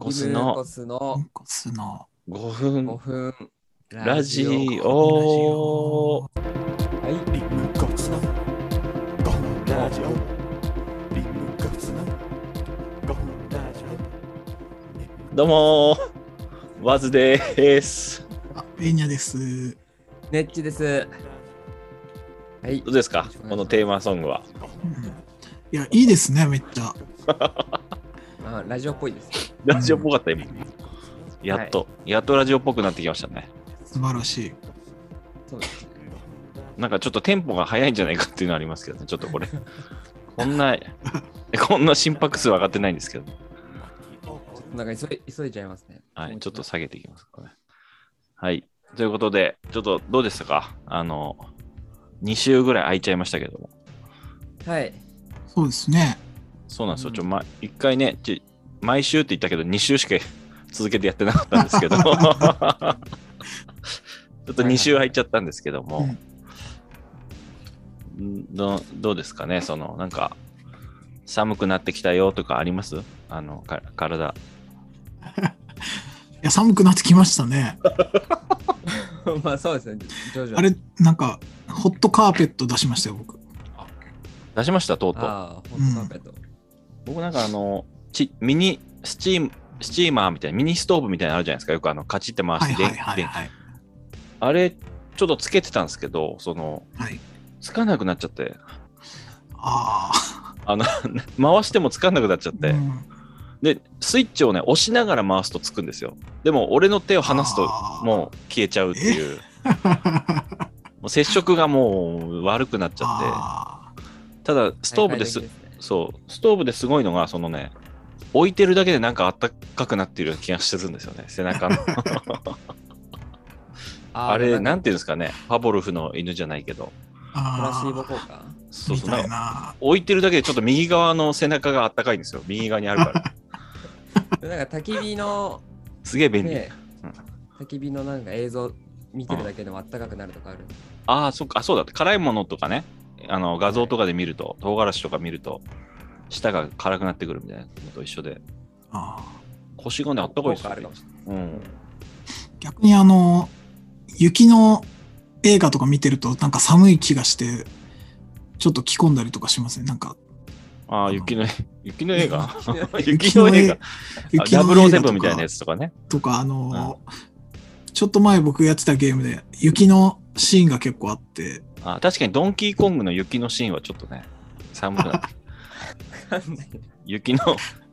コスリムコの。スのコスの。5分。5分。ラジオ。オ。はい。リムコスの。5分ラジオ。リムコスの。5分ラジどうも。ー、ワズです。オあベーニャです。ネッチです。はい。ど。うですか？このテーマソングは。うん。いやいいですねめっちゃ あラジオっぽいです。ラジオっぽかった、今。やっと、やっとラジオっぽくなってきましたね。素晴らしいそうですね。なんかちょっとテンポが速いんじゃないかっていうのはありますけどね、ちょっとこれ。こんな、こんな心拍数上がってないんですけど。なんか急い急いじゃいますね。はい、ちょっと下げていきますかね。はい。ということで、ちょっとどうでしたか？あの、2週ぐらい空いちゃいましたけども。はい。そうですねそうなんですよ。うんちょ、ま、一回ね、ち毎週って言ったけど、2週しか 続けてやってなかったんですけど、ちょっと2週入っちゃったんですけども、んどどうですかね、その、なんか、寒くなってきたよとかあります？あの、か体。いや寒くなってきましたねまあそうですね。徐々に。あれなんかホットカーペット出しましたよ僕出しました、とうとう。ああ、ホットカーペット。僕なんかあの、ちミニスチーム、スチーマーみたいな、ミニストーブみたいなのあるじゃないですか。よくあの、カチって回して、あれ、ちょっとつけてたんですけど、その、はい。つかなくなっちゃって、ああの、回してもつかなくなっちゃっあ、て、うん。で、スイッチをね、押しながら回すとつくんですよ。でも、俺の手を離すともう消えちゃうっていう、もう接触がもう悪くなっちゃって、あただ、ストーブです、大変ですねそう、ストーブですごいのが、そのね、置いてるだけでなんかあったかくなっているような気がするんですよね、背中の。あれ、なんてていうんですかね、パボルフの犬じゃないけど、ープラシーあボ効果？そうそう、みたな。な置いてるだけでちょっと右側の背中があったかいんですよ、右側にあるから。なんか焚き火の、すげえ便利。ねうん、焚き火のなんか映像見てるだけでもあったかくなるとかある。ああ、そっか、あそうだ。った。辛いものとかね、あの画像とかで見ると、唐辛子とか見ると、舌が辛くなってくるみたいなのと一緒で、あー腰がね、あったかいですよ効果あるかもしれない。うん。逆にあの雪の映画とか見てるとなんか寒い気がしてちょっと着込んだりとかしますねなんか。ああ、雪の、雪の映画？雪 雪の映画。雪の映画とか。セブンみたいなやつとかね。とかあのちょっと前僕やってたゲームで雪のシーンが結構あってあ確かにドンキーコングの雪のシーンはちょっとね、寒くなって、雪の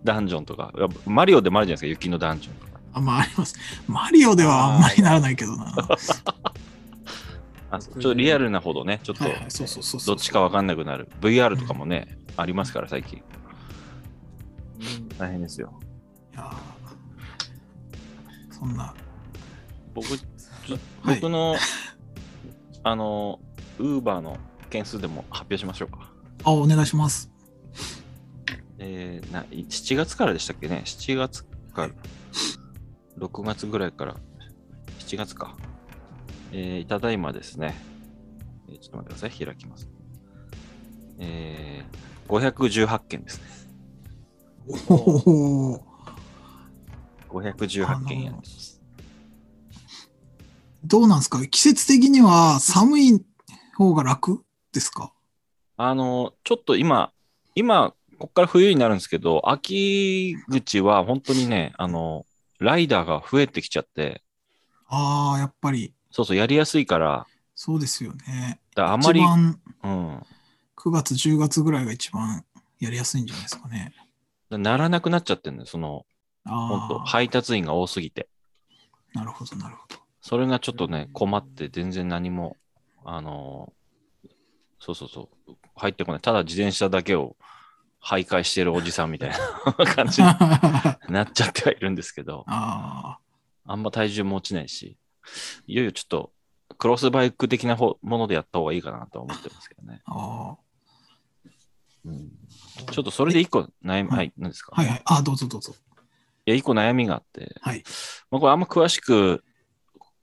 ダンジョンとか、マリオでもあるじゃないですか、雪のダンジョンとか。あまああります。マリオではあんまりならないけどな。あ ちょっとリアルなほどね、ちょっとどっちかわかんなくなる。VR とかもね、ありますから、最近。うん大変ですよ。いやー。そんな。僕、ちょはい。僕の、あの、ウーバーの件数でも発表しましょうか。あお願いしますえー、な7月からでしたっけね ?7 月から、6月ぐらいから、7月か。えー、ただいまですね、えーちょっと待ってください、開きます。えー、518件ですね。おお518件やります。どうなんですか？季節的には寒い方が楽ですか？あの、ちょっと今、今、ここから冬になるんですけど、秋口は本当にね、あの、ライダーが増えてきちゃって、ああやっぱり。そうそう、やりやすいから、そうですよね。だあまり、うん、9月10月ぐらいが一番やりやすいんじゃないですかね。ならなくなっちゃってるんだよ、その、配達員が多すぎて。なるほどなるほど。それがちょっとね、困って全然何も、あのーそうそうそう、入ってこない。ただ自転車だけを徘徊してるおじさんみたいな 感じにあなっちゃってはいるんですけど、ああんま体重も落ちないし、いよいよちょっとクロスバイク的な方ものでやった方がいいかなとは思ってますけどね。あうん、ちょっとそれで一個悩み、はい。はい、何ですか、はいはい。あどうぞどうぞ。いや、一個悩みがあって、はい。まあ、これあんま詳しく、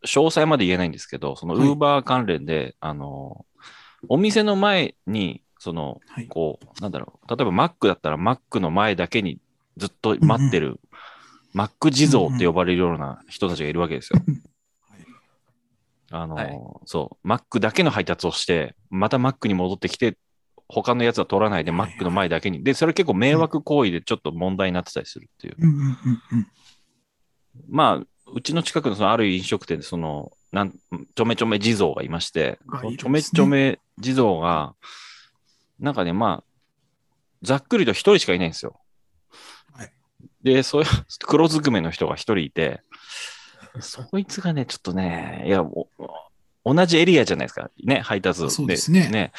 詳細まで言えないんですけど、そのウはい。ーバー関連で、あの、お店の前に、その、はい。こう、なんだろう、例えばマックだったらマックの前だけにずっと待ってるマック地蔵って呼ばれるような人たちがいるわけですよ。はいあの、はい。そう、マックだけの配達をして、またマックに戻ってきて、他のやつは取らないで、マックの前だけに。で、それ結構迷惑行為でちょっと問題になってたりするっていう。まあ、うちの近くのそのある飲食店で、その、なん、ちょめちょめ地蔵がいまして、ね。ちょめちょめ地蔵が、なんかね、まあ、ざっくりと一人しかいないんですよ。はい。で、そういう黒ずくめの人が一人いて、そいつがね、ちょっとね、いや、お同じエリアじゃないですか。ね、配達そうですね。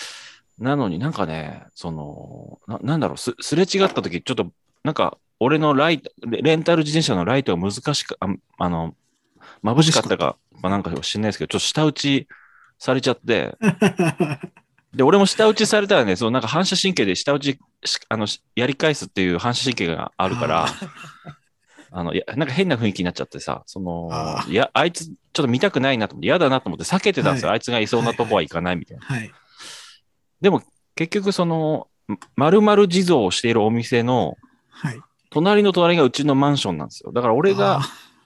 なのになんかね、その、ななんだろうす、すれ違った時、ちょっと、なんか、俺のライト、レレンタル自転車のライトが難しく、ああの、眩しかったか、まあ、なんか知んないですけど、ちょっと下打ちされちゃって、で、俺も下打ちされたらね、そのなんか反射神経で下打ちし、あの、しやり返すっていう反射神経があるから、あの、いや、なんか変な雰囲気になっちゃってさ、そのいや、あいつちょっと見たくないなと思って、嫌だなと思って避けてたんですよ。はいあいつがいそうなとこは行かないみたいな。はい。でも、結局その、まるまる地蔵をしているお店の、はい。隣の隣がうちのマンションなんですよ。だから俺があ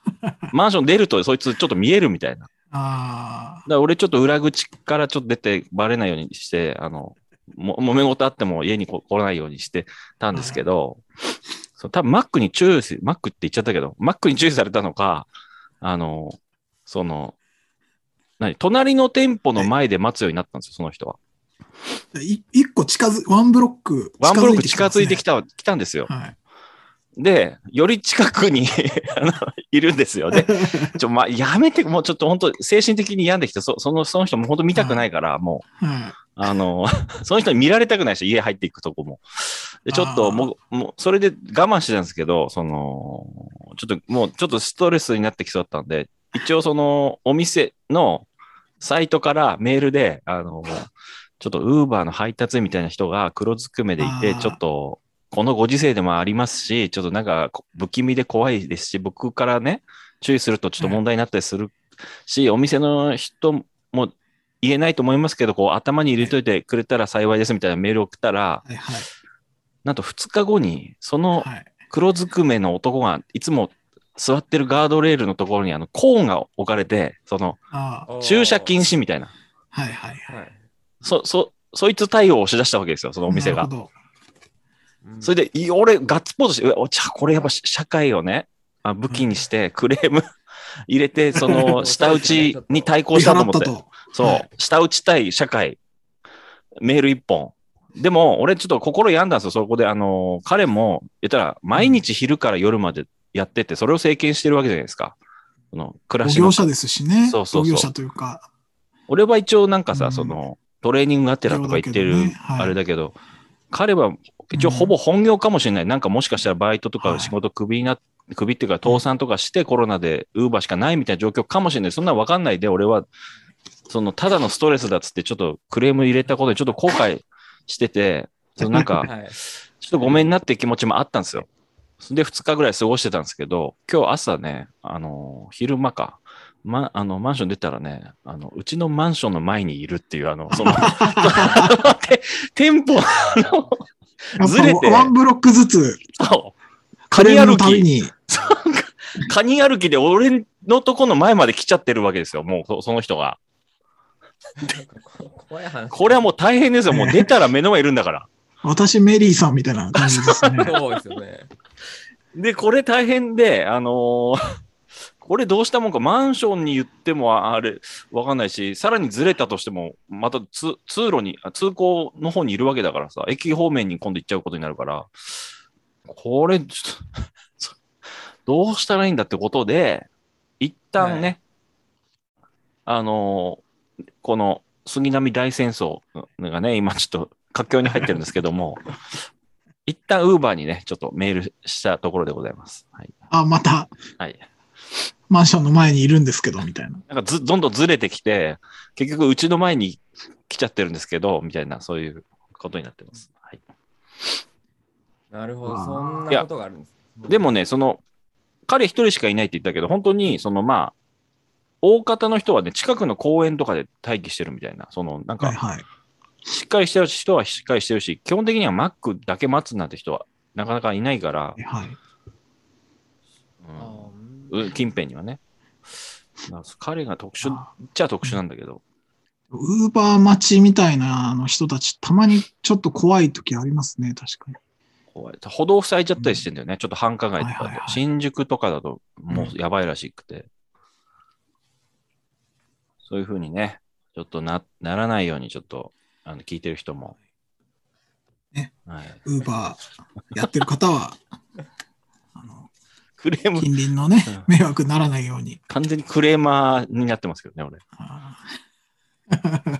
マンション出るとそいつちょっと見えるみたいな。だかあら俺ちょっと裏口からちょっと出てバレないようにして、あの、も揉め事あっても家にこ来ないようにしてたんですけど、そう多分マックに注意し、マックって言っちゃったけど、マックに注意されたのか、あの、その、何隣の店舗の前で待つようになったんですよ、その人は。あ。い一個近づ、ワンブロックワンブロック近づいてきたた、来たんですよ。はい。で、より近くに いるんですよ。で、ちょ、まあ、やめて、もうちょっと本当精神的に病んできて、そその、その人も本当見たくないから、もう、はい。あの、その人に見られたくないし、家入っていくとこも。で、ちょっともう、もう、それで我慢してたんですけど、その、ちょっともう、ちょっとストレスになってきそうだったんで、一応その、お店のサイトからメールで、あの、ちょっとウーバーの配達員みたいな人が黒ずくめでいて、ちょっと、このご時世でもありますし、ちょっとなんかこ不気味で怖いですし、僕からね、注意するとちょっと問題になったりするし、お店の人も言えないと思いますけど、こう頭に入れといてくれたら幸いですみたいなメールを送ったら、はい。はい。なんと2日後に、そのはい。黒ずくめの男がいつも座ってるガードレールのところにあのコーンが置かれて、その。駐車禁止みたいな、はいはいはい。はい。そ、そ、そいつ対応をしだしたわけですよ、そのお店が。それで、い俺、ガッツポーズして、お茶、これやっぱ社会をね、あ武器にしてクレーム 入れて、その、下打ちに対抗したと思って。と。そう、はい下打ち対社会、メール一本。でも、俺ちょっと心病んだんですよ、そこで。あの、彼も、言ったら、毎日昼から夜までやってて、それを政権してるわけじゃないですか。その、暮らし業。者ですしね。そうそうそう同業者というか。俺は一応なんかさ、うんその、トレーニングがてらとか言ってる、はいあれだけど、彼は一応ほぼ本業かもしれない。なんかもしかしたらバイトとはいか仕事クビになっクビっていうか倒産とかしてコロナでウーバーしかないみたいな状況かもしれない。そんなのわかんないで、俺は、その、ただのストレスだっつってちょっとクレーム入れたことでちょっと後悔してて、そのなんか、はい。ちょっとごめんなって気持ちもあったんですよ。で、2日ぐらい過ごしてたんですけど、今日朝ね、あの、昼間か、ま、あの、マンション出たらね、あの、うちのマンションの前にいるっていう、あの、その、て 店舗の、ずれてぱワンブロックずつ、そうカレーのたびに。カニ歩きで俺のとこの前まで来ちゃってるわけですよ、もうそその人が。怖い話。これはもう大変ですよ、もう出たら目の前いるんだから。私メリーさんみたいな感じですね。そうですよね。で、これ大変で、あのーこれどうしたもんか、マンションに言ってもあれ、わかんないし、さらにずれたとしても、またつ通路に、あ通行の方にいるわけだからさ、駅方面に今度行っちゃうことになるから、これ、ちょっとそ どうしたらいいんだってことで、一旦ね、あのーこの杉並大戦争がね、今ちょっと活況に入ってるんですけども、一旦ウーバーにね、ちょっとメールしたところでございます。はい。あ、またはい。マンションの前にいるんですけど、みたいな。なんかず、どんどんずれてきて、結局うちの前に来ちゃってるんですけど、みたいな、そういうことになってます。はい。なるほど。そんなことがあるんです。でもね、その、彼一人しかいないって言ったけど、本当に、そのまあ、大方の人はね、近くの公園とかで待機してるみたいな、その、なんか、はいはい。しっかりしてる人はしっかりしてるし、基本的にはマックだけ待つなんて人はなかなかいないから、はい。ううんう近辺にはね。彼が特殊っあちゃ特殊なんだけど、ウーバー待ちみたいなあの人たち、たまにちょっと怖い時ありますね、確かに。怖い歩道塞いじゃったりしてんだよね。ちょっと繁華街とか。はいはいはい新宿とかだともうやばいらしくて。そういうふうにね、ちょっとなならないようにちょっとあの聞いてる人も。ねはい、ウーバーやってる方は、あのクレーム、近隣のね、迷惑にならないように。完全にクレーマーになってますけどね、俺。あ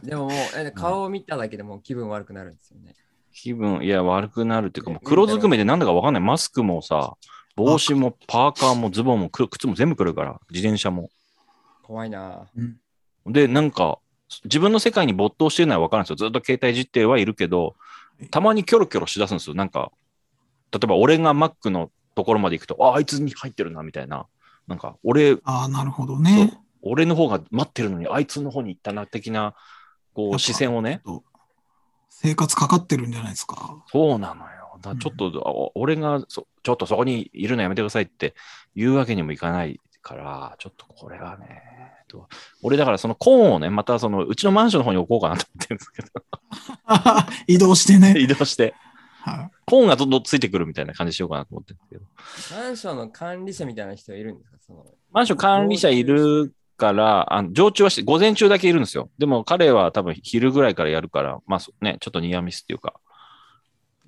でももう、え顔を見ただけでもう気分悪くなるんですよね。気分、いや、悪くなるっていうか、もうね黒ずくめでなんだかわかんない。マスクもさ、帽子もパーカーもズボンもく靴も全部来るから、自転車も。怖いな。で、なんか、自分の世界に没頭してるのは分かるんですよ。ずっと携帯いじってはいるけど、たまにキョロキョロしだすんですよ。なんか、例えば俺が Mac のところまで行くと、あ、あいつに入ってるな、みたいな。なんか、俺、あー、なるほどね。俺の方が待ってるのに、あいつの方に行ったな、的な、こう、視線をね。生活かかってるんじゃないですか。そうなのよ。だちょっと、あ俺がそ、ちょっとそこにいるのやめてくださいって言うわけにもいかないから、ちょっとこれはね、と俺だからそのコーンをね、またそのうちのマンションの方に置こうかなと思ってるんですけど、移動してね。移動して、はいコーンがどんどんついてくるみたいな感じしようかなと思ってるんですけど。マンションの管理者みたいな人いるんですか？そのマンション管理者いるから、あの常駐はして、午前中だけいるんですよ。でも彼は多分昼ぐらいからやるから、まあそね、ちょっとニアミスっていうか、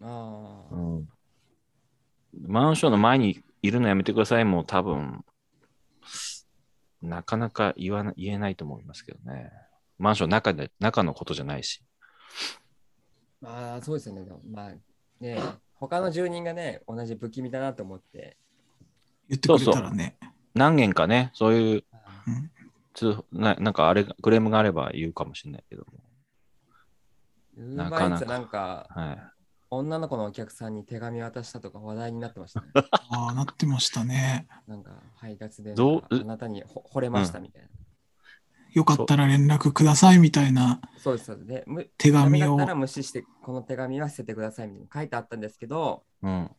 ああ、うんマンションの前にいるのやめてくださいもう多分、なかなか言わな言えないと思いますけどね。マンションの中で、中のことじゃないし。まあそうですよね。まあね、他の住人がね、同じ不気味だなと思って。言ってくれたらね。何件かね、そういううんな、なんかあれ、クレームがあれば言うかもしれないけども。ウーなかなかバーイーツなんかはい。女の子のお客さんに手紙渡したとか話題になってましたね。ああ、なってましたね。なんか配達でどうなんかあなたにほ惚れましたみたいな。よかったら連絡くださいみたいなそうですそうです。で、む手紙をだった。ら無視してこの手紙は捨ててくださいみたいな書いてあったんですけど、うん。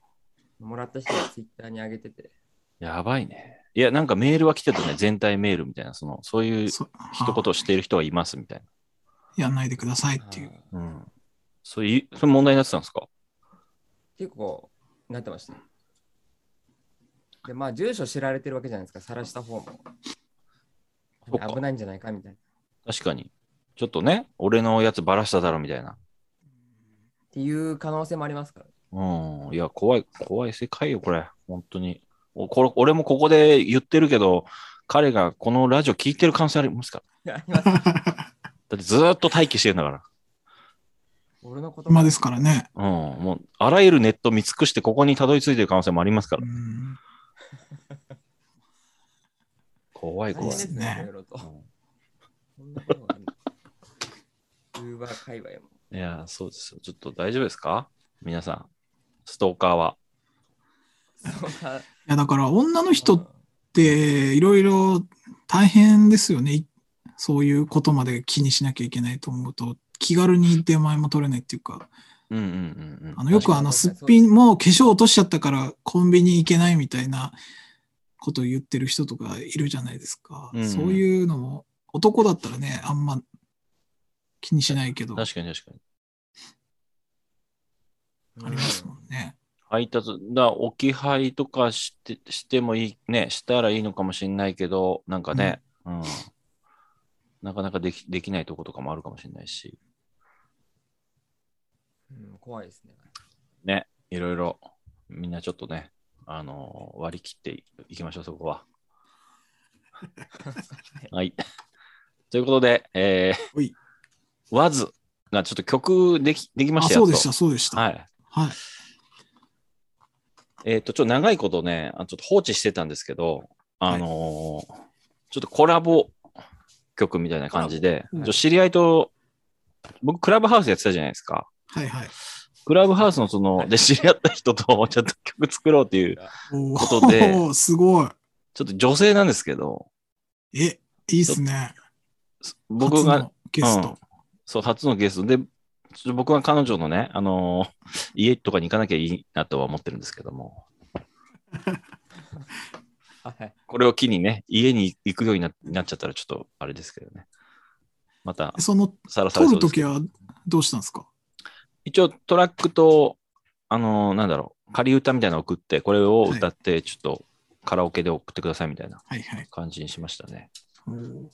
もらった人がツイッターに上げてて。やばいね。いや、なんかメールは来てたね。全体メールみたいな、その、そういうそ一言をしている人がいますみたいやんないでくださいっていう。な。うん。そういう、それ問題になってたんですか？結構なってました。で、まあ、住所知られてるわけじゃないですか、晒した方も。危ないんじゃないかみたいな。っ確かに。ちょっとね、俺のやつばらしただろみたいな。ていう可能性もありますから。うん。いや、怖い、怖い世界よ、これ。本当に。おこれ俺もここで言ってるけど、彼がこのラジオ聞いてる可能性ありますか？ら。いやあります。だってずーっと待機してるんだから。俺の言葉今ですからね。うん。もう、あらゆるネット見尽くして、ここにたどり着いてる可能性もありますからう。ん怖い、怖いで。すね、ウーバー界隈も。いや、そうですよ。ちょっと大丈夫ですか？皆さん。ストーカーは。いや、だから女の人っていろいろ大変ですよね。いそういうことまで気にしなきゃいけないと思うと、気軽に出前も取れないっていうか、うんうんうんうん。あのよくあのすっぴんも化粧落としちゃったからコンビニ行けないみたいなことを言ってる人とかいるじゃないですか。うんそういうのも男だったらね、あんま気にしないけど、あ確かに確かに。りますもんね。配達、だ置き配とかしてしてもいい、ね、したらいいのかもしれないけど、なんかね、うん。なかなかできできないとことかもあるかもしれないし、うん怖いですね。ね、いろいろ、みんなちょっとね、あのー割り切っていきましょう、そこは。はい。ということで、えー、ほいワズがちょっと曲できできまあ、したよそうでした、そうでした。はい。はい。えっ、と、ちょっと長いことね、あちょっと放置してたんですけど、あのーちょっとコラボ曲みたいな感じで、ボちょっと知り合いと、僕、クラブハウスやってたじゃないですか。はいはい。クラブハウスのその、で知り合った人と、ちょっと曲作ろうっていう、おことでーすごい。ちょっと女性なんですけど、え、いいっすね。僕が初、のゲスト。うんそう、初のゲストで、ちょっと僕は彼女のね、あのー家とかに行かなきゃいいなとは思ってるんですけども。はい。これを機にね、家に行くようにななっちゃったらちょっとあれですけどね。また、その、さらされ撮そうですけど。るときはどうしたんですか？一応トラックと、あのーなんだろう、仮歌みたいなの送って、これを歌って、ちょっとカラオケで送ってくださいみたいなはいはい。感じにしましたね。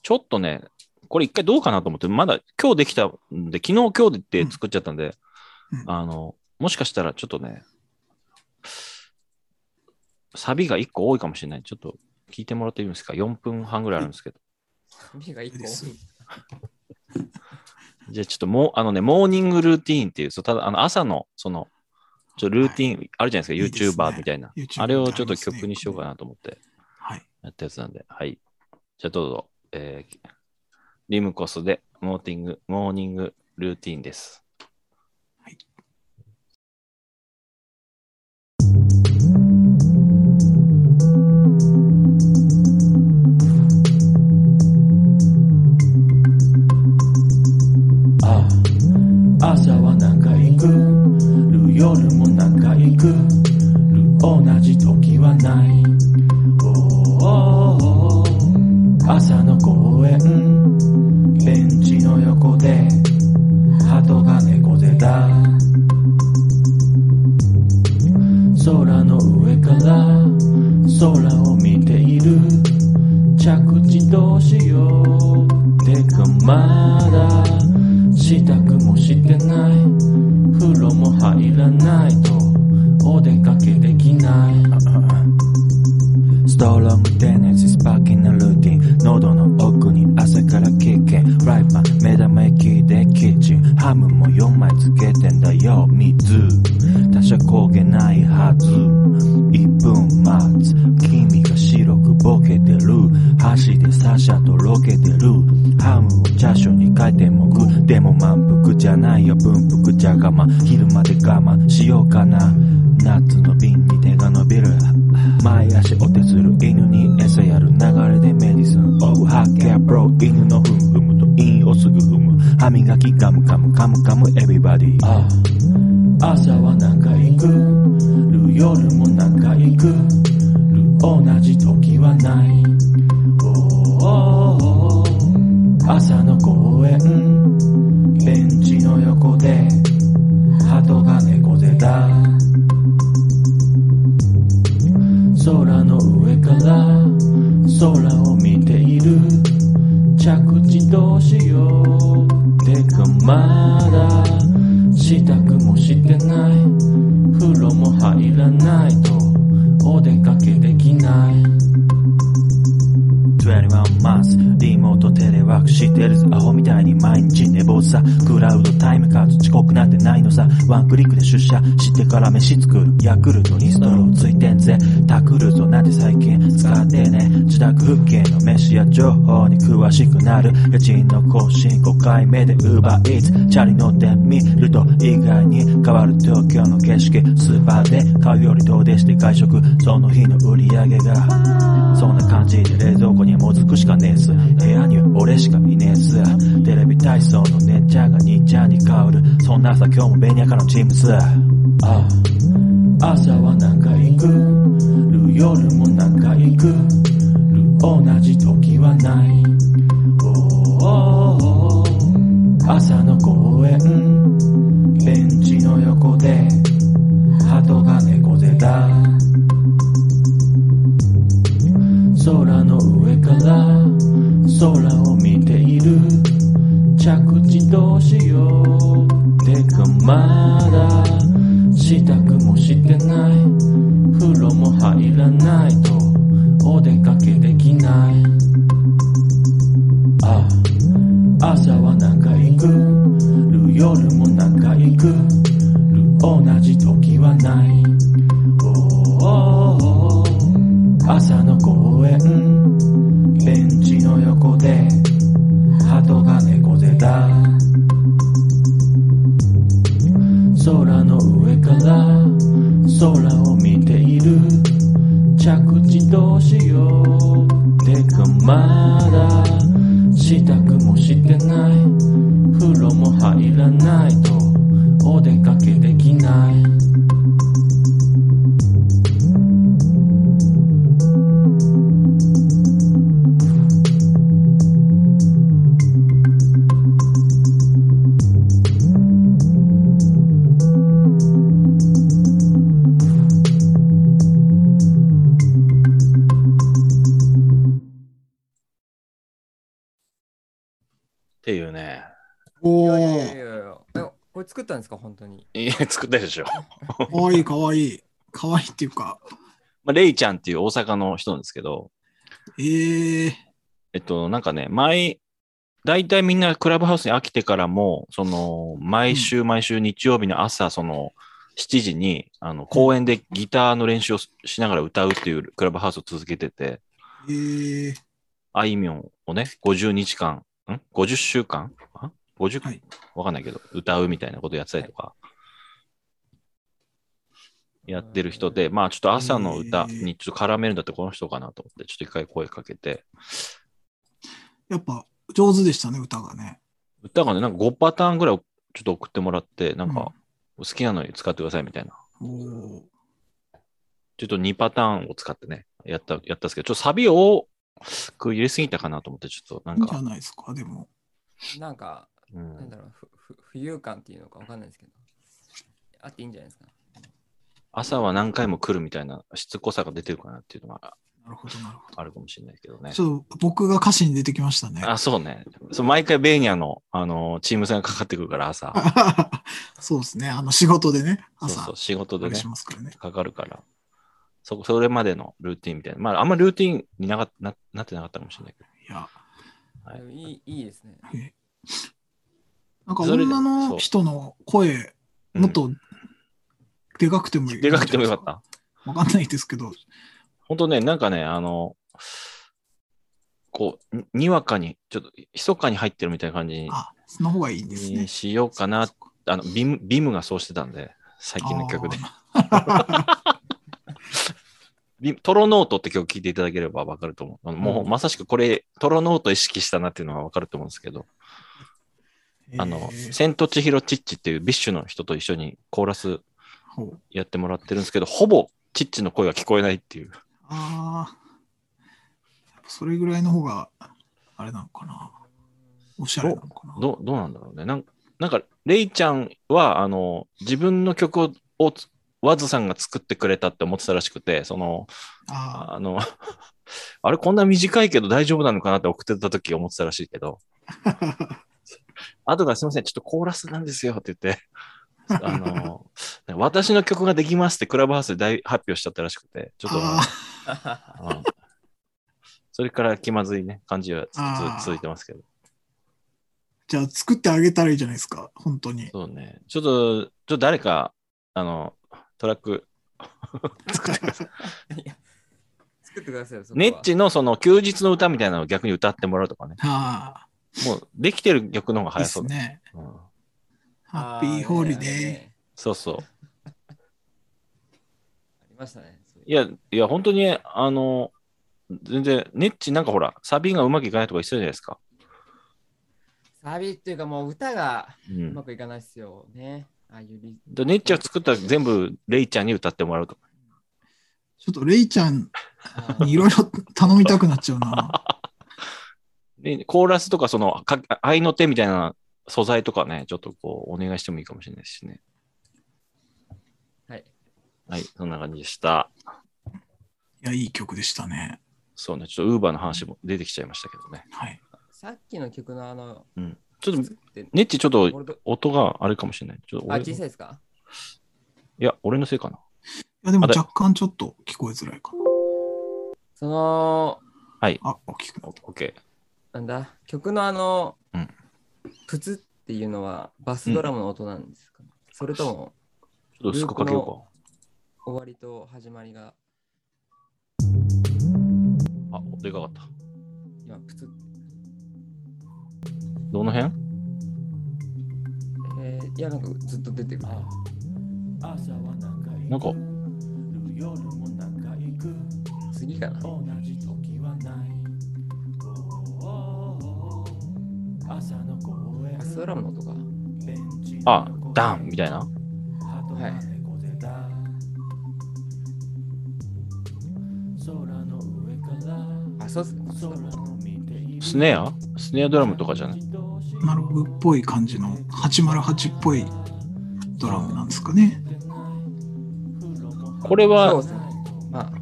ちょっとね、これ一回どうかなと思って、まだ今日できたんで、昨日今日で作っちゃったんで、うんうんあの、もしかしたらちょっとね、サビが一個多いかもしれない。ちょっと聞いてもらっていいですか ?4 分半ぐらいあるんですけど。サビが一個多いじゃあちょっともう、あのね、モーニングルーティーンっていう、そうただあの朝の、その、ちょルーティーン、あるじゃないですか、YouTuber みたいな。YouTuber あれをちょっと曲にしようかなと思ってはい。やったやつなんで、はい。じゃあどうぞ、えーリムコスでモーティング、モーニングルーティーンです。あ朝は何回行く。る夜も何回行く。る同じ時はない。おー。朝の公園。ベンチの横で。鳩が猫背だ。空の上から。空を見ている。着地どうしよう。てかまだ。支度もしてない。風呂も入らないとお出かけできない。ストゃ我慢。昼まで我慢。しようかな。夏の瓶に手が伸びる。前足お手する犬に餌やる流れでメディスン。オブハッケープロ犬のふむふむと韻をすぐ踏む。歯磨きガムガムカムカム。エビバディ朝は何回行く。る夜も何回行く。る同じ時はない。おー。朝の公園。ベンチの横で。鳩が猫背だ。空の上から空を見ている。着地どうしようてかまだ支度もしてない。風呂も入らないとお出かけできない。21マンスリモートテレワークしてるぜアホみたいに毎日寝坊さ。クラウドタイムカード遅刻なんてないのさ。ワンクリックで出社してから飯作る。ヤクルトにストローついてんぜ。タクルゾなんて最近使ってね。自宅復帰の飯や情報に詳しくなる。家賃の更新5回目で Uber Eats チャリ乗ってみると意外に変わる東京の景色。スーパーで買うより遠出して外食。その日の売り上げが。そんな感じで冷もずくしかねえっす。部屋には俺しかいねえっす。テレビ体操のねっちゃんが兄ちゃんに変わる。そんな朝今日もベニヤカのチームスああ。朝は何回行く。る夜も何回行く。る同じ時はない。おー。朝の公園。ベンチの横で。鳩が猫背だ空の上から空を見ている。着地どうしよう。てかまだ支度もしてない。風呂も入らないとお出かけできない。あ朝は何回行く。る夜も何回行く。る同じ時はない。空を見ている。着地どうしよう。てかまだ支度もしてない。風呂も入らないとお出かけできない「作ったんですか？本当に。いや、作ったでしょ。かわいいかわいい。かわいいっていうか、まあ、レイちゃんっていう大阪の人なんですけど、えー、えっと、なんかね、毎、大体みんなクラブハウスに飽きてからも、その、毎週毎週日曜日の朝、その、7時に、あの、公園でギターの練習をししながら歌うっていうクラブハウスを続けてて、えー、あいみょんをね、50日間、ん ?50 週間あ ?50、はいわかんないけど、歌うみたいなことやってたりとか、やってる人で、まあちょっと朝の歌にちょっと絡めるんだってこの人かなと思って、ちょっと一回声かけて、やっぱ上手でしたね、歌がね。歌がね、なんか5パターンぐらいちょっと送ってもらって、なんか、好きなのに使ってくださいみたいな。おーちょっと2パターンを使ってね、やった、やったんですけど、ちょっとサビを多く入れすぎたかなと思って、ちょっとないんいんじゃか、ないですか、でも。なんか、うなんん、だろう、ふふ浮遊感っていうのかわかんないですけど。あっていいんじゃないですか。朝は何回も来るみたいなしつこさが出てるかなっていうのがなるほど、なるほど。あるかもしれないけどね。ちょっと僕が歌詞に出てきましたね。あ、そうね。そう毎回ベーニャの、あの、チーム戦がかかってくるから朝。そうですね。あの仕事でね、朝、そうそう、仕事でねあれし、ますからね。かかるから。そ、それまでのルーティンみたいな。まあ、あんまルーティンになかななってなかったかもしれないけど。いや、はいいいいいですね。えなんか女の人の声、うんもっとでかくてもいい。でかくてもよかった。わかんないですけど、本当ね、なんかね、あの、こう、ににわかに、ちょっと、密かに入ってるみたいな感じにあ、その方がいいんですね。にしようかな。あの、ビム、ビムがそうしてたんで、最近の曲で。トロノートって曲聴いていただければわかると思う。もう、うんまさしくこれ、トロノート意識したなっていうのがわかると思うんですけど、ーあの、えーセントチヒロ・チッチっていう BiSH の人と一緒にコーラスやってもらってるんですけど、ほぼチッチの声が聞こえないっていう。ああ、それぐらいの方が、あれなのかな。おしゃれなのかな。どう、どうなんだろうね。なんなんか、レイちゃんは、あの、自分の曲を、をワズさんが作ってくれたって思ってたらしくて、その、ああの、あれこんな短いけど大丈夫なのかなって送ってた時思ってたらしいけど、あ、後からすいません、ちょっとコーラスなんですよって言って、あの、私の曲ができますってクラブハウスで大発表しちゃったらしくて、ちょっと、それから気まずいね、感じは続いてますけど。じゃあ作ってあげたらいいじゃないですか、本当に。そうね。ちょっと、ちょっと誰か、あの、トラック、作ってくださいよ。そこはネッチのその休日の歌みたいなのを逆に歌ってもらうとかね。あもうできてる曲の方が早そうだ。っすね。うんハッピーホリデー。あねそうそう。ありましたね。いや、いや、本当に、あの、全然、ネッチなんかほら、サビがうまくいかないとか言ってたじゃないですか。サビっていうかもう歌がう。うんまくいかないっすよね。ああいうネッチが作ったら全部レイちゃんに歌ってもらうとか。ちょっとレイちゃんにいろいろ頼みたくなっちゃうな。で、コーラスとか、その、か愛の手みたいな素材とかね、ちょっとこう、お願いしてもいいかもしれないしね。はい。はい、そんな感じでした。いや、いい曲でしたね。そうね、ちょっとウーバーの話も出てきちゃいましたけどね。はい。さっきの曲のあの、うん。ちょっと、ネッチちょっと音があれかもしれない。ちょっとあ、俺小さいですか？いや、俺のせいかな。いや、でも若干ちょっと聞こえづらいかその、な。あ、大きくなオった。ッケー。なんだ、曲のあの、うん。プツっていうのはバスドラムの音なんですか、それともちょっと薄くかけよ終わりと始まりが。うか。あ、でかかった。今プツって。どの辺？えー、いや、なんかずっと出てくる。なんか、次かなバスドラムの音か。あ、ダンみたいな？はい。スネア？スネアドラムとかじゃない？アナログっぽい感じの808っぽいドラムなんですかね。これはそうですね。まあ、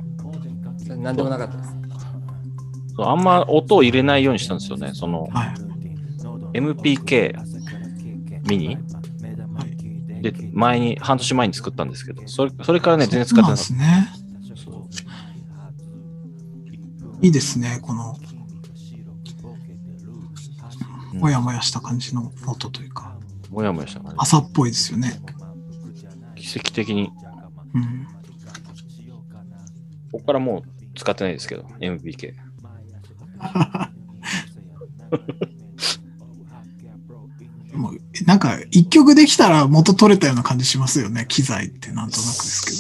それなんでもなかったです。そうあんま音を入れないようにしたんですよね。その、はい。MPK ミニはいで、前に、半年前に作ったんですけど、それそれからね、全然使ってなかっですね。た。そういいですね、この、うんもやもやした感じの音というか、もやもやした感朝っぽいですよね。じ。奇跡的に、うん。ここからもう使ってないですけど、MPK。なんか、一曲できたら元取れたような感じしますよね、機材ってなんとなくですけ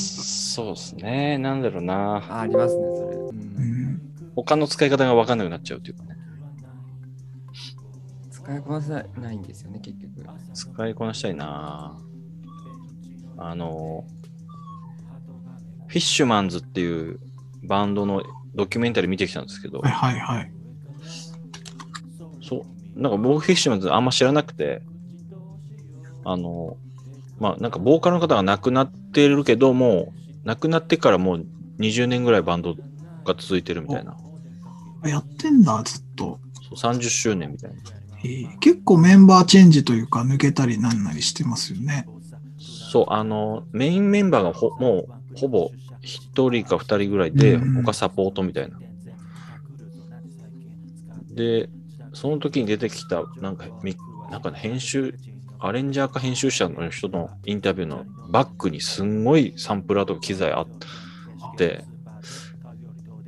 そうですね。なんだろうな。あありますね、それ。うど。んうん。他の使い方が分かんなくなっちゃうというかね。使いこなせないんですよね、結局。使いこなしたいな。あの、フィッシュマンズっていうバンドのドキュメンタリー見てきたんですけどはい、はいはい。そう、なんか僕フィッシュマンズあんま知らなくて、あの、まあなんかボーカルの方が亡くなってるけども、亡くなってからもう20年ぐらいバンドが続いてるみたいな。あやってんだ、ずっと。そう30周年みたいな。えー結構メンバーチェンジというか、抜けたりなんなりしてますよね。そう、あの、メインメンバーがほもうほぼ1人か2人ぐらいで、うん他サポートみたいな。で、その時に出てきた、なんか、みなんかね編集、アレンジャーか編集者の人のインタビューのバックにすんごいサンプラーとか機材あって、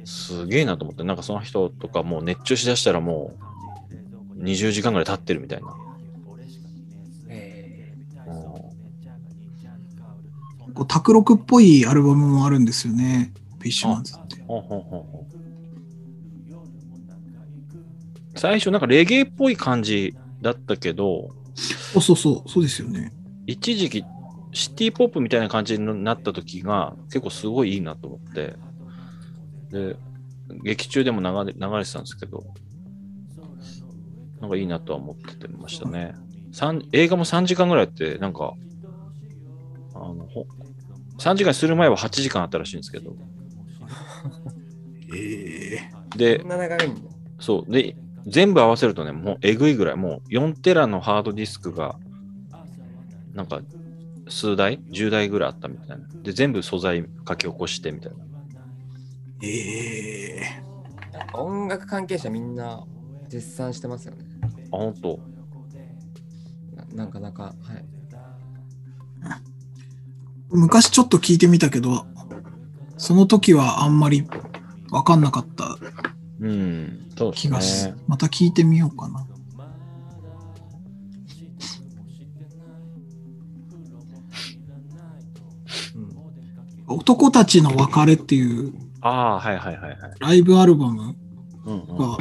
すげえなと思って、なんかその人とかもう熱中しだしたらもう20時間ぐらい経ってるみたいな。えうんこうタクロクっぽいアルバムもあるんですよね。フィッシュマンズって。ほんほんほんほん最初なんかレゲエっぽい感じだったけど、そうそうそう、そうですよね。一時期シティポップみたいな感じになった時が結構すごいいいなと思って、で、劇中でも流れ流れてたんですけど、なんかいいなとは思っててましたね。三映画も3時間ぐらいあって、なんか、あの、ほ3時間する前は8時間あったらしいんですけど、ええでそん、な長いんだ。そう。で、全部合わせるとね、もうえぐいぐらい、もう4テラのハードディスクが、なんか、数台 ?10 台ぐらいあったみたいな。で、全部素材書き起こしてみたいな。ええ音楽関係者みんな絶賛してますよね。あ、ほんと。ななかなか、はい。昔ちょっと聞いてみたけど、その時はあんまりわかんなかったうん、そうです気がし、ね。また聞いてみようかな。うん、男たちの別れっていうああ、はいはいはいはい。ライブアルバムうんうん、が、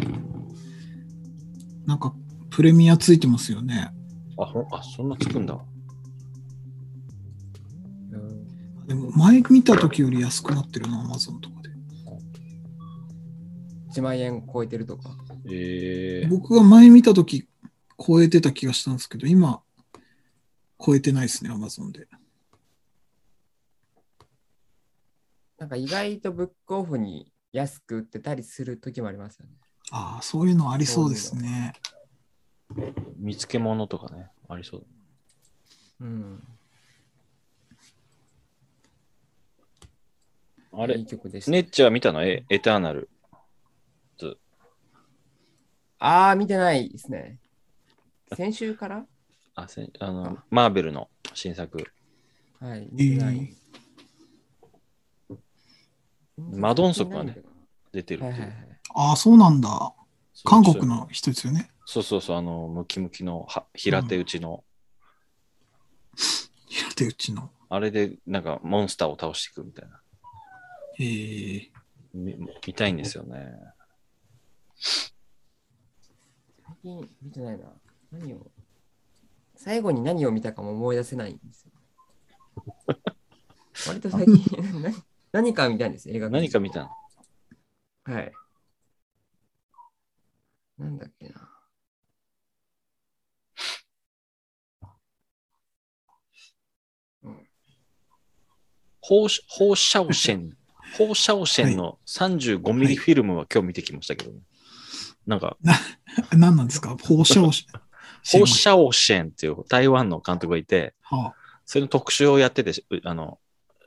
なんかプレミアついてますよね。あほんあ、そんなつくんだ。うんでも前見た時より安くなってるな、アマゾンとかで。1万円超えてるとか。ええ僕が前見た時超えてた気がしたんですけど、今超えてないですね、アマゾンで。なんか意外とブックオフに安く売ってたりする時もありますよね。ああ、そういうのありそうですね。見つけ物とかね、ありそう。うん。あれいい、曲でした。ネッチは見たの？エエターナル。ああ、見てないですね。先週から？あ、せあの、マーベルの新作。はい、見てない。マドンソクがね出てる。はいはいはい。ああ、そうなんだ。韓国の人ですよね。そうそうそう、あの、ムキムキのは平手打ちの、平手打ちの。あれでなんかモンスターを倒していくみたいな。ええみ見たいんですよね。最近見てないな。何を最後に何を見たかも思い出せないんですよ。割と最近な何か見たいんです、映画何か見たの？はい。なんだっけな。放射放射オシェン、放射オシェンの35ミリフィルムは今日見てきましたけどね。なんか、何なんですか？放射をしホーシャオシェンっていう台湾の監督がいて、はあ、それの特集をやってて、うあの、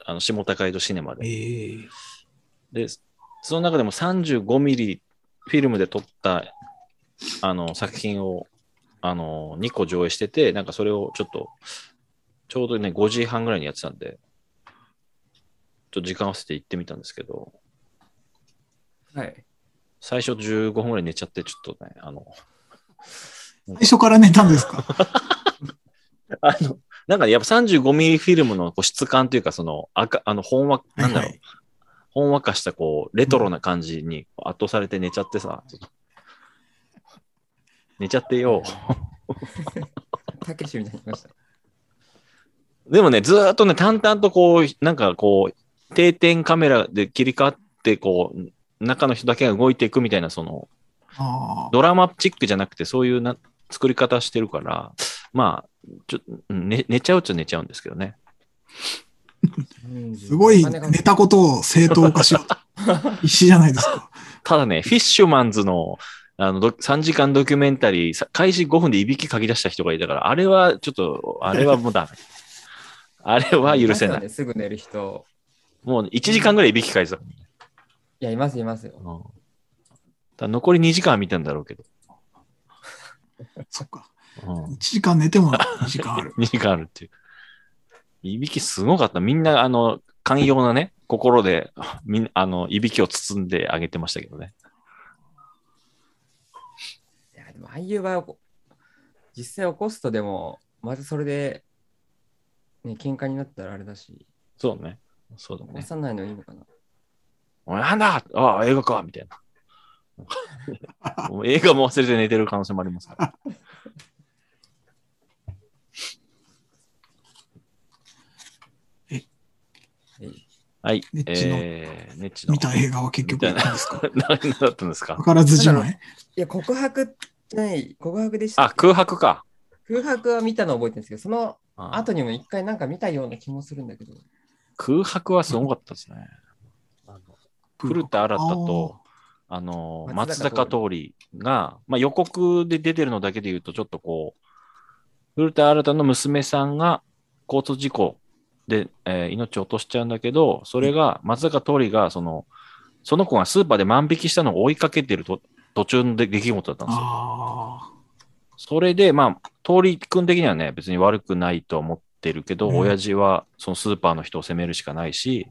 あの下高井戸シネマで。ええ。で、その中でも35ミリフィルムで撮ったあの作品をあの2個上映してて、なんかそれをちょっと、ちょうどね、5時半ぐらいにやってたんで、ちょっと時間合わせて行ってみたんですけど、はい。最初15分ぐらい寝ちゃって、ちょっとね、あの、最初から寝たんですか？あの、なんかねやっぱ35ミリフィルムのこう質感というか、その赤、あの、ほんわ、なんだろう、はいはいほんわかしたこう、レトロな感じに圧倒されて寝ちゃってさ、ちょっと。寝ちゃってよ。たけしみたいに言いました。でもね、ずーっとね、淡々とこう、なんかこう、定点カメラで切り替わって、こう、中の人だけが動いていくみたいな、その。ドラマチックじゃなくて、そういうな作り方してるから、まあ、ちょうん寝寝ちゃうっちゃ寝ちゃうんですけどね。すごい寝たことを正当化しようと。必死じゃないですか。ただね、フィッシュマンズのあのド3時間ドキュメンタリー、さ開始5分でいびきかき出した人がいたから、あれはちょっと、あれはもうダメ。あれは許せない。すぐ寝る人。もう1時間ぐらいいびきかいてた。いや、います、いますよ。うんただ残り2時間は見たんだろうけど。そっか。うん1時間寝ても2時間ある。2時間あるっていう。いびきすごかった。みんな、あの、寛容なね、心で、みんな、あの、いびきを包んであげてましたけどね。いや、でも、ああいう場合を実際起こすとでも、まずそれで、ね、喧嘩になったらあれだし、そうね。そうだね。起こさないのいいのかな。なんだ？ああ、映画かみたいな。映画も忘れて寝てる可能性もありますから。えはい。ネッチのえー、ネッチの。見た映画は結局何ですか？何だったんですか？わからずじまい？いや、告白じゃない、告白でしたっあ、け。空白か。空白は見たの覚えてるんですけど、そのあ後にも一回なんか見たような気もするんだけど。空白はすごかったですね。古田新太と、あの、松松坂坂桃李が、まあ、予告で出てるのだけで言うと、ちょっとこう、古田新太の娘さんが交通事故で、えー命を落としちゃうんだけど、それが、松坂桃李が、その、その子がスーパーで万引きしたのを追いかけてると途中の出来事だったんですよ。あそれで、まあ、通り君的にはね、別に悪くないとは思ってるけど、うん。親父はそのスーパーの人を責めるしかないし、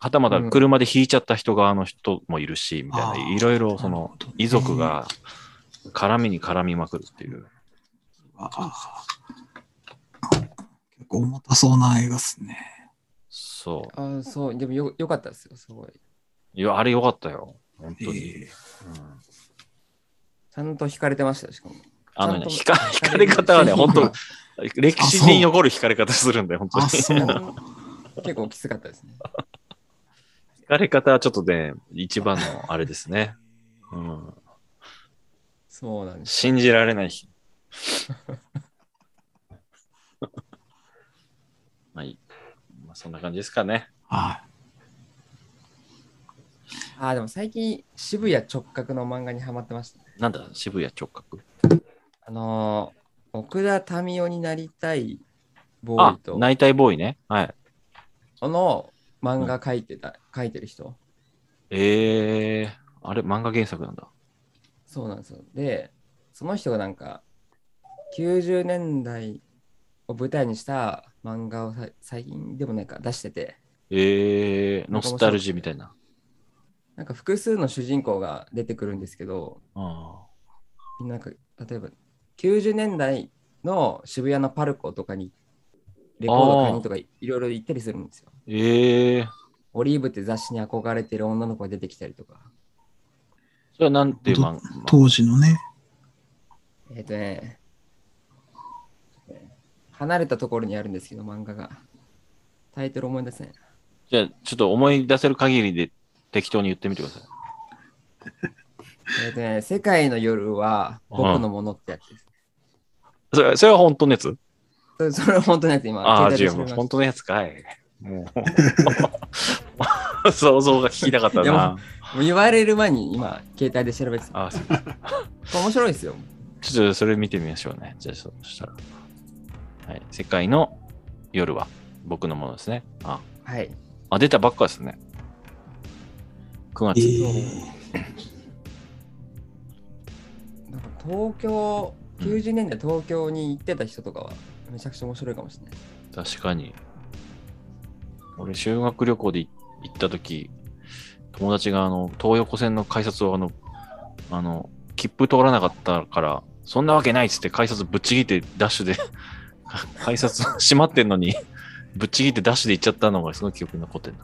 はたまた車で引いちゃった人側の人もいるし、みたいな、いろいろあ。その遺族。が絡みに絡みまくるっていう。ああ結構重たそうな映画っすね。そあそう、でもよよかったですよ、すごい。う。いや、あれよかったよ。本当に。ええうんちゃんと惹かれてましたよ、しかも。あのね、ちゃんと惹か惹かれ方はね、本当歴史に残る惹かれ方するんだよ、本当に。結構きつかったですね。惹かれ方はちょっとね、一番のあれですね。うん、そうなんです。信じられない。はい。まあ、そんな感じですかね。はあー、でも最近、渋谷直角の漫画にハマってましたね。なんだ、渋谷直角？あのー、奥田民生になりたいボーあイ、と、ナイタイボーイね。はい。この漫画描いてた、描いてる人。えー、あれ、漫画原作なんだ。そうなんですよ。で、その人がなんか、90年代を舞台にした漫画をさ最近でもなんか出してて、えー、ノスタルジーみたいな。なんか複数の主人公が出てくるんですけど、あなんか例えば90年代の渋谷のパルコとかにレコード買いにとかいろいろ行ったりするんですよ。ーえー、オリーブって雑誌に憧れてる女の子が出てきたりとか。それはなんていう漫画？当時のね。えっ、とね、離れたところにあるんですけど、漫画が。タイトル思い出せない。じゃあ、ちょっと思い出せる限りで適当に言ってみてください。えっ、とね、世界の夜は僕のものってやつです。それそれは本当のやつ？それそれは本当のやつ、今。ああ、本当のやつかい。もう、想像が聞きたかったな。言われる前に今、携帯で調べてた。あそう面白いですよ。ちょっとそれ見てみましょうね。じゃあ、そしたら。はい。世界の夜は僕のものですね。あ、はい。あ出たばっかですね。9月。えなんか東京、90年代東京に行ってた人とかはめちゃくちゃ面白いかもしれない。確かに。俺、修学旅行でい行った時、友達があの、東横線の改札をあの、あの、切符通らなかったから、そんなわけないっつって改札ぶっちぎってダッシュで、改札 閉まってんのに、ぶっちぎってダッシュで行っちゃったのがすごい記憶に残ってんな。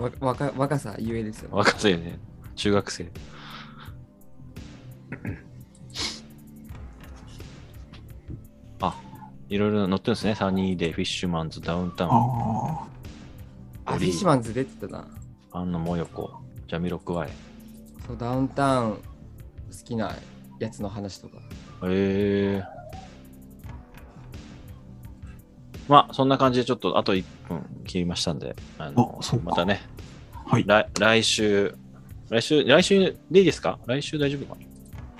わ若若さゆえですよね。若さよね。中学生。いろいろ載ってるんですね。サニーデイ、フィッシュマンズ、ダウンタウン、ああ、フィッシュマンズ出てたな。アンナ・モヨコ、ジャミロクワイ。そう、ダウンタウン好きなやつの話とか。へえまあ、そんな感じでちょっとあと1分切りましたんで、あのまたね、あ。はい。来来週、来週、来週でいいですか？来週大丈夫か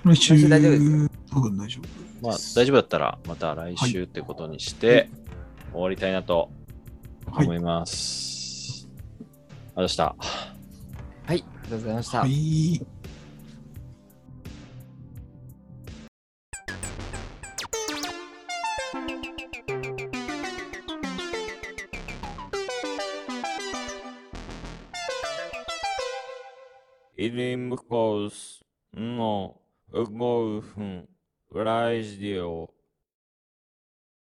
な？来週、来週大丈夫です多分大丈夫。まあ、大丈夫だったら、また来週ってことにして、終わりたいなとはい思います。ありがとうございました。はい、ありがとうございました。はい。イリムコースの動くラジオ